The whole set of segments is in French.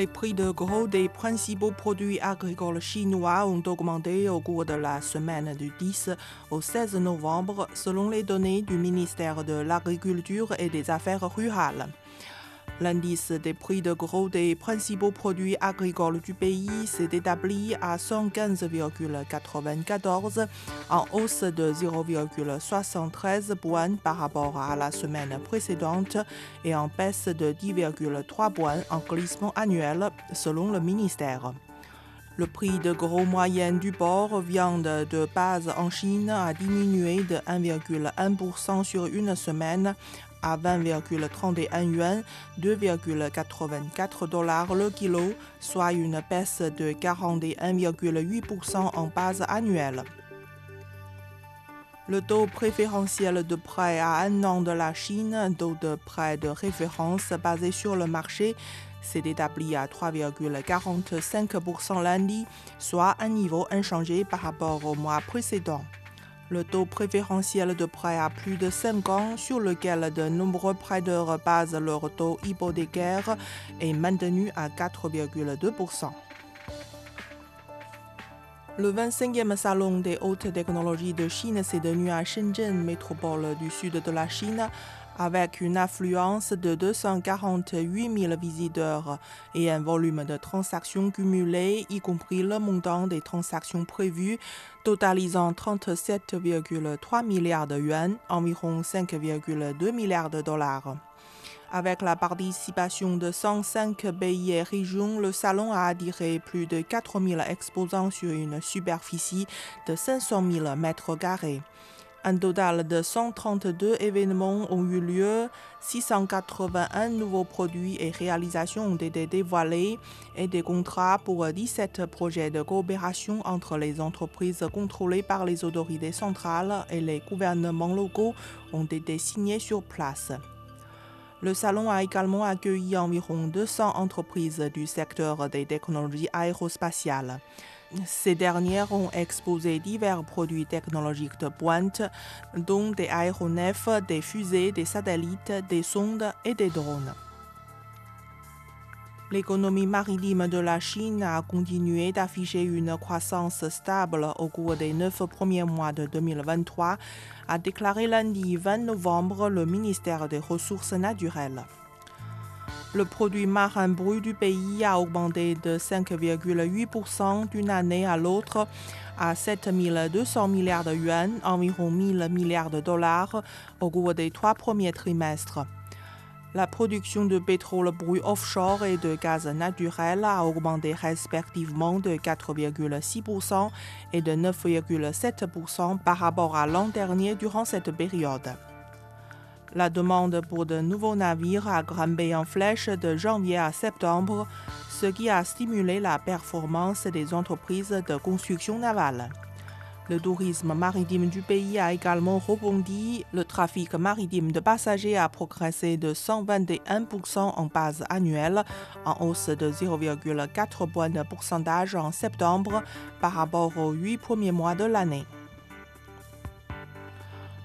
Les prix de gros des principaux produits agricoles chinois ont augmenté au cours de la semaine du 10 au 16 novembre, selon les données du ministère de l'Agriculture et des Affaires rurales. L'indice des prix de gros des principaux produits agricoles du pays s'est établi à 115,94 en hausse de 0,73 points par rapport à la semaine précédente et en baisse de 10,3 points en glissement annuel selon le ministère. Le prix de gros moyen du porc, viande de base en Chine, a diminué de 1,1% sur une semaine à 20,31 yuan, 2,84 dollars le kilo, soit une baisse de 41,8% en base annuelle. Le taux préférentiel de prêt à un an de la Chine, taux de prêt de référence basé sur le marché, s'est établi à 3,45% lundi, soit un niveau inchangé par rapport au mois précédent. Le taux préférentiel de prêt à plus de 5 ans, sur lequel de nombreux prêteurs basent leur taux hypothécaire, est maintenu à 4,2%. Le 25e salon des hautes technologies de Chine s'est tenu à Shenzhen, métropole du sud de la Chine, avec une affluence de 248 000 visiteurs et un volume de transactions cumulées, y compris le montant des transactions prévues, totalisant 37,3 milliards de yuan, environ 5,2 milliards de dollars. Avec la participation de 105 pays et régions, le salon a attiré plus de 4000 exposants sur une superficie de 500 000 mètres carrés. Un total de 132 événements ont eu lieu, 681 nouveaux produits et réalisations ont été dévoilés et des contrats pour 17 projets de coopération entre les entreprises contrôlées par les autorités centrales et les gouvernements locaux ont été signés sur place. Le salon a également accueilli environ 200 entreprises du secteur des technologies aérospatiales. Ces dernières ont exposé divers produits technologiques de pointe, dont des aéronefs, des fusées, des satellites, des sondes et des drones. L'économie maritime de la Chine a continué d'afficher une croissance stable au cours des neuf premiers mois de 2023, a déclaré lundi 20 novembre le ministère des Ressources naturelles. Le produit marin brut du pays a augmenté de 5,8% d'une année à l'autre à 7 200 milliards de yuan, environ 1000 milliards de dollars, au cours des trois premiers trimestres. La production de pétrole brut offshore et de gaz naturel a augmenté respectivement de 4,6% et de 9,7% par rapport à l'an dernier durant cette période. La demande pour de nouveaux navires a grimpé en flèche de janvier à septembre, ce qui a stimulé la performance des entreprises de construction navale. Le tourisme maritime du pays a également rebondi. Le trafic maritime de passagers a progressé de 121% en base annuelle, en hausse de 0,4 points de pourcentage en septembre par rapport aux huit premiers mois de l'année.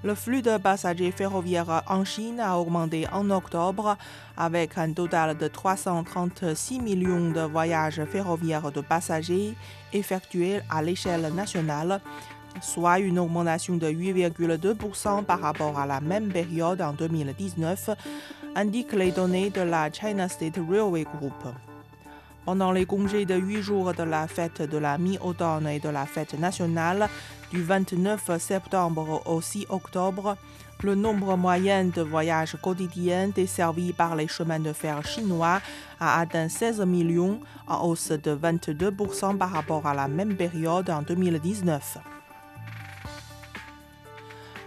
Le flux de passagers ferroviaires en Chine a augmenté en octobre avec un total de 336 millions de voyages ferroviaires de passagers effectués à l'échelle nationale, soit une augmentation de 8,2% par rapport à la même période en 2019, indiquent les données de la China State Railway Group. Pendant les congés de 8 jours de la fête de la mi-automne et de la fête nationale, du 29 septembre au 6 octobre, le nombre moyen de voyages quotidiens desservis par les chemins de fer chinois a atteint 16 millions, en hausse de 22% par rapport à la même période en 2019.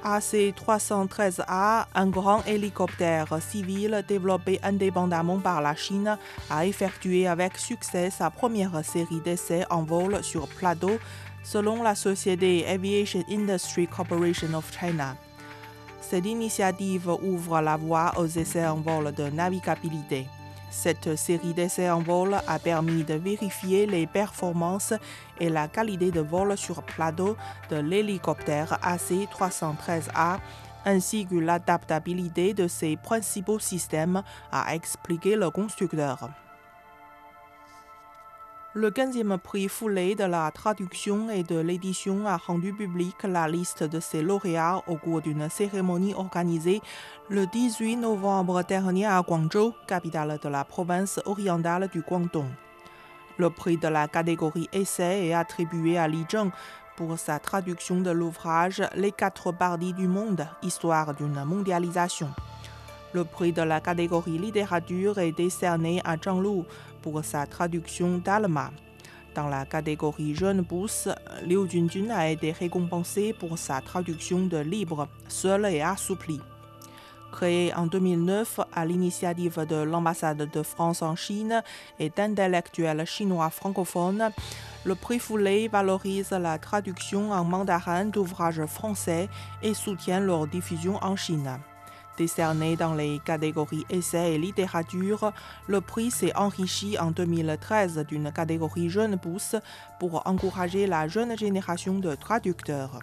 AC-313A, un grand hélicoptère civil développé indépendamment par la Chine, a effectué avec succès sa première série d'essais en vol sur plateau selon la société Aviation Industry Corporation of China. Cette initiative ouvre la voie aux essais en vol de navigabilité. Cette série d'essais en vol a permis de vérifier les performances et la qualité de vol sur plateau de l'hélicoptère AC-313A ainsi que l'adaptabilité de ses principaux systèmes, a expliqué le constructeur. Le 15e prix Foulé de la traduction et de l'édition a rendu public la liste de ses lauréats au cours d'une cérémonie organisée le 18 novembre dernier à Guangzhou, capitale de la province orientale du Guangdong. Le prix de la catégorie essai est attribué à Li Zheng pour sa traduction de l'ouvrage Les quatre parties du monde, histoire d'une mondialisation. Le prix de la catégorie littérature est décerné à Zhang Lu pour sa traduction d'Alma. Dans la catégorie jeune pousse, Liu Junjun a été récompensé pour sa traduction de Libre, Seul et assoupli. Créé en 2009 à l'initiative de l'ambassade de France en Chine et d'intellectuels chinois francophones, le prix Foulé valorise la traduction en mandarin d'ouvrages français et soutient leur diffusion en Chine. Décerné dans les catégories essais et littérature, le prix s'est enrichi en 2013 d'une catégorie jeune pousse pour encourager la jeune génération de traducteurs.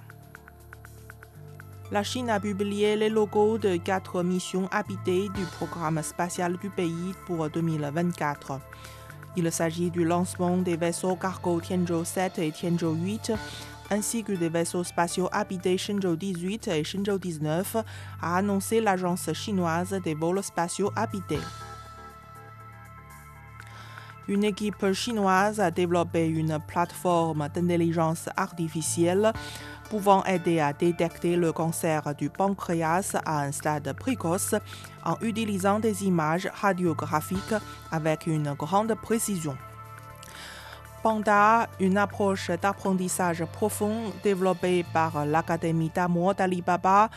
La Chine a publié les logos de quatre missions habitées du programme spatial du pays pour 2024. Il s'agit du lancement des vaisseaux cargo Tianzhou 7 et Tianzhou 8 ainsi que des vaisseaux spatiaux habités Shenzhou 18 et Shenzhou 19, a annoncé l'agence chinoise des vols spatiaux habités. Une équipe chinoise a développé une plateforme d'intelligence artificielle pouvant aider à détecter le cancer du pancréas à un stade précoce en utilisant des images radiographiques avec une grande précision. Panda, une approche d'apprentissage profond développée par l'Académie d'amour d'Alibaba,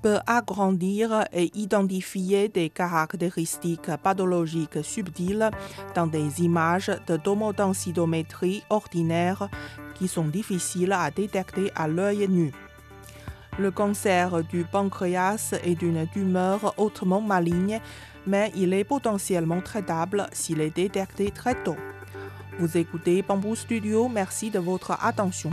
peut agrandir et identifier des caractéristiques pathologiques subtiles dans des images de tomodensitométrie ordinaire qui sont difficiles à détecter à l'œil nu. Le cancer du pancréas est une tumeur hautement maligne, mais il est potentiellement traitable s'il est détecté très tôt. Vous écoutez Bamboo Studio, merci de votre attention.